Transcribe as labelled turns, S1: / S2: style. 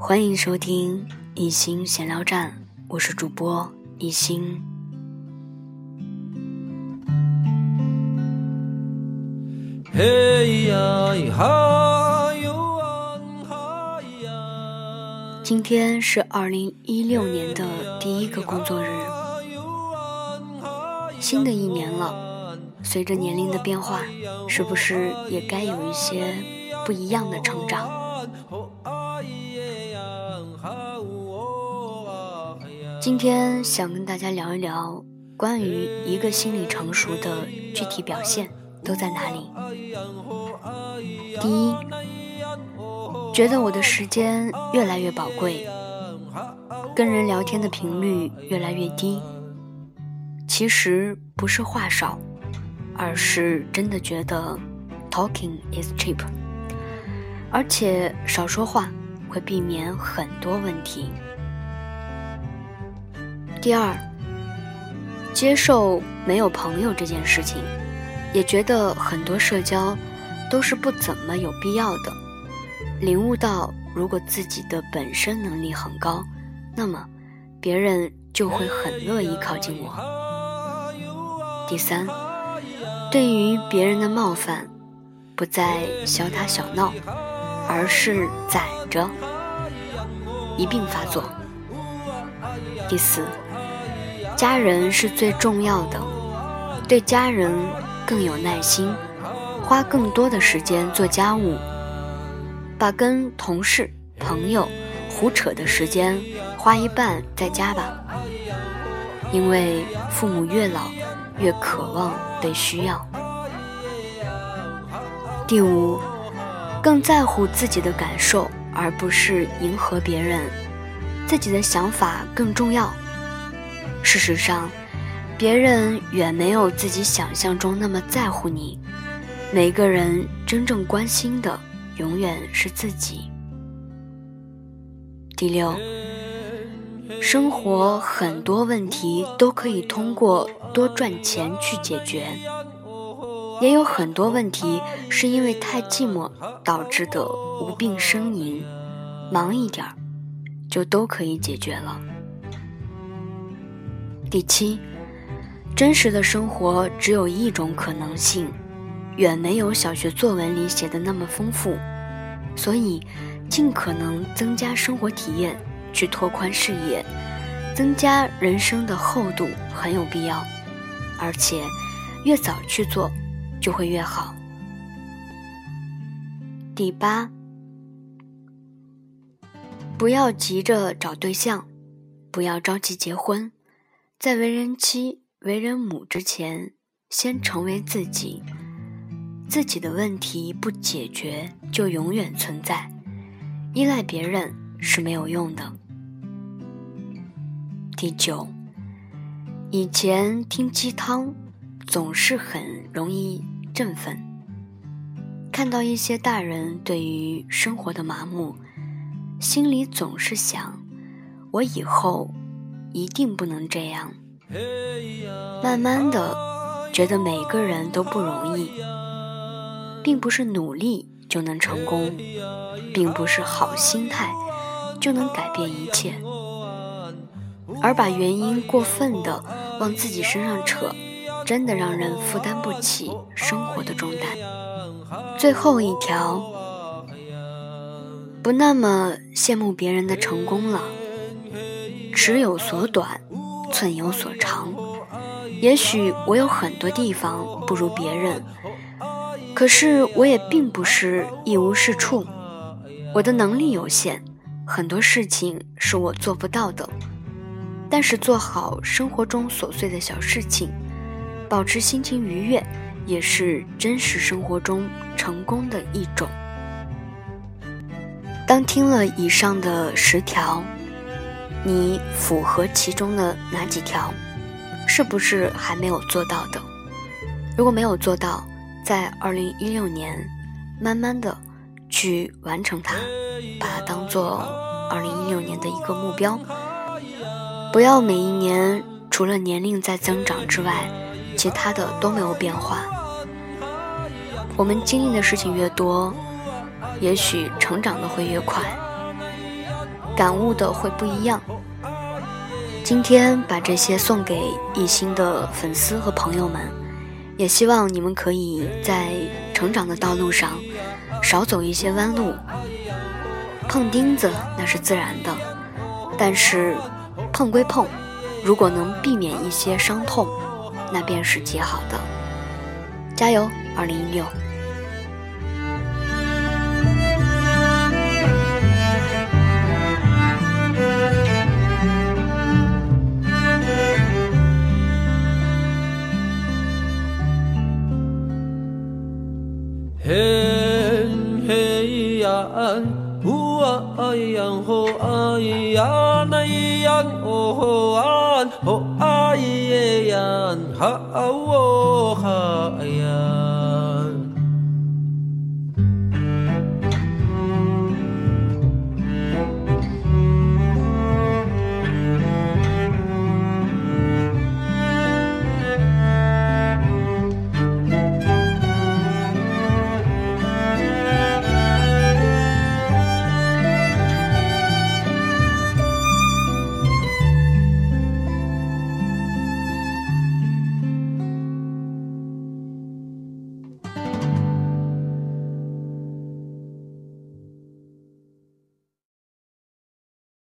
S1: 欢迎收听一心闲聊站，我是主播一心。今天是二零一六年的第一个工作日，新的一年了，随着年龄的变化，是不是也该有一些不一样的成长？今天想跟大家聊一聊关于一个心理成熟的具体表现都在哪里。第一，觉得我的时间越来越宝贵，跟人聊天的频率越来越低。其实不是话少，而是真的觉得 talking is cheap，而且少说话会避免很多问题。第二，接受没有朋友这件事情，也觉得很多社交都是不怎么有必要的。领悟到，如果自己的本身能力很高，那么别人就会很乐意靠近我。第三，对于别人的冒犯，不再小打小闹，而是攒着一并发作。第四。家人是最重要的，对家人更有耐心，花更多的时间做家务，把跟同事、朋友胡扯的时间花一半在家吧。因为父母越老越渴望被需要。第五，更在乎自己的感受，而不是迎合别人，自己的想法更重要。事实上，别人远没有自己想象中那么在乎你。每个人真正关心的，永远是自己。第六，生活很多问题都可以通过多赚钱去解决，也有很多问题是因为太寂寞导致的无病呻吟，忙一点儿，就都可以解决了。第七，真实的生活只有一种可能性，远没有小学作文里写的那么丰富，所以尽可能增加生活体验，去拓宽视野，增加人生的厚度很有必要，而且越早去做就会越好。第八，不要急着找对象，不要着急结婚。在为人妻、为人母之前，先成为自己。自己的问题不解决，就永远存在。依赖别人是没有用的。第九，以前听鸡汤总是很容易振奋，看到一些大人对于生活的麻木，心里总是想：我以后。一定不能这样。慢慢的，觉得每个人都不容易，并不是努力就能成功，并不是好心态就能改变一切，而把原因过分的往自己身上扯，真的让人负担不起生活的重担。最后一条，不那么羡慕别人的成功了。尺有所短，寸有所长。也许我有很多地方不如别人，可是我也并不是一无是处。我的能力有限，很多事情是我做不到的。但是做好生活中琐碎的小事情，保持心情愉悦，也是真实生活中成功的一种。当听了以上的十条。你符合其中的哪几条？是不是还没有做到的？如果没有做到，在二零一六年，慢慢的去完成它，把它当做二零一六年的一个目标。不要每一年除了年龄在增长之外，其他的都没有变化。我们经历的事情越多，也许成长的会越快。感悟的会不一样。今天把这些送给一心的粉丝和朋友们，也希望你们可以在成长的道路上少走一些弯路。碰钉子那是自然的，但是碰归碰，如果能避免一些伤痛，那便是极好的。加油，二零一六！哎呀吼哎呀那呀哦吼啊哦哎呀哈哦哈呀。